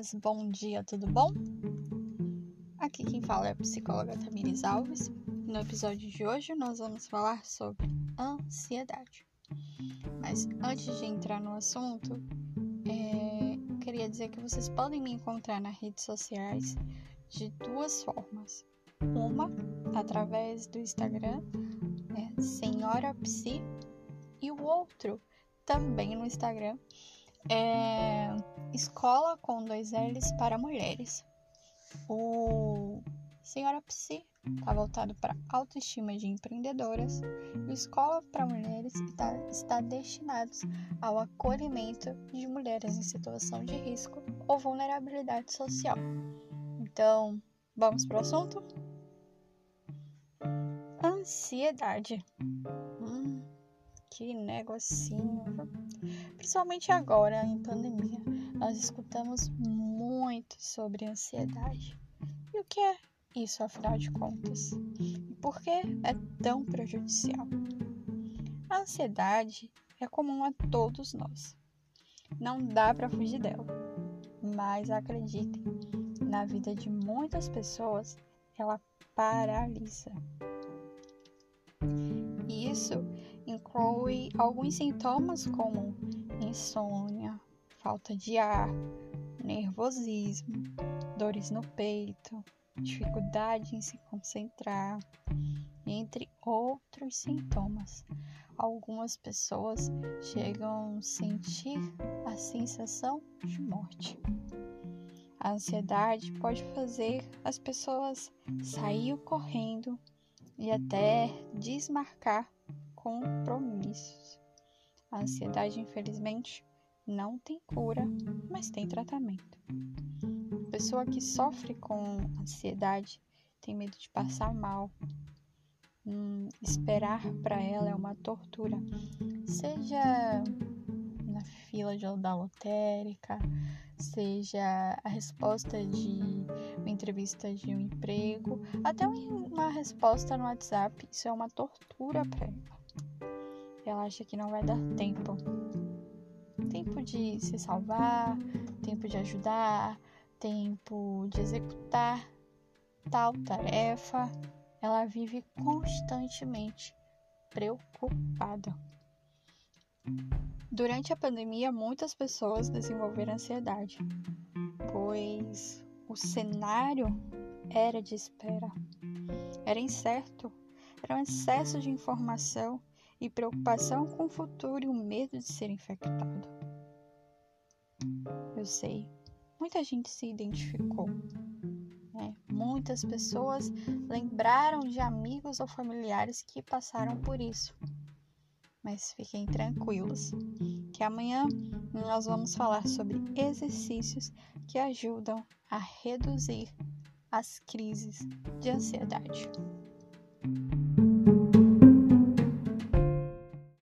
dias, bom dia, tudo bom? Aqui quem fala é a psicóloga Tamires Alves. No episódio de hoje nós vamos falar sobre ansiedade. Mas antes de entrar no assunto, é, queria dizer que vocês podem me encontrar nas redes sociais de duas formas. Uma através do Instagram, é Senhora Psi, e o outro também no Instagram, é Escola com dois L's para mulheres. O Senhora Psi está voltado para autoestima de empreendedoras e Escola para Mulheres está, está destinado ao acolhimento de mulheres em situação de risco ou vulnerabilidade social. Então, vamos para o assunto? Ansiedade. Hum, que negocinho. Principalmente agora, em pandemia, nós escutamos muito sobre ansiedade. E o que é isso, afinal de contas? E por que é tão prejudicial? A ansiedade é comum a todos nós. Não dá para fugir dela. Mas acreditem, na vida de muitas pessoas, ela paralisa. Isso inclui alguns sintomas como insônia, falta de ar, nervosismo, dores no peito, dificuldade em se concentrar, entre outros sintomas. Algumas pessoas chegam a sentir a sensação de morte. A ansiedade pode fazer as pessoas sair correndo e até desmarcar compromissos. A ansiedade, infelizmente, não tem cura, mas tem tratamento. A pessoa que sofre com ansiedade tem medo de passar mal. Hum, esperar para ela é uma tortura, seja na fila da lotérica, seja a resposta de uma entrevista de um emprego, até uma resposta no WhatsApp, isso é uma tortura para ela. Ela acha que não vai dar tempo. Tempo de se salvar, tempo de ajudar, tempo de executar tal tarefa. Ela vive constantemente preocupada. Durante a pandemia, muitas pessoas desenvolveram ansiedade, pois o cenário era de espera, era incerto, era um excesso de informação e preocupação com o futuro e o medo de ser infectado. Eu sei, muita gente se identificou. Né? Muitas pessoas lembraram de amigos ou familiares que passaram por isso mas fiquem tranquilos, que amanhã nós vamos falar sobre exercícios que ajudam a reduzir as crises de ansiedade.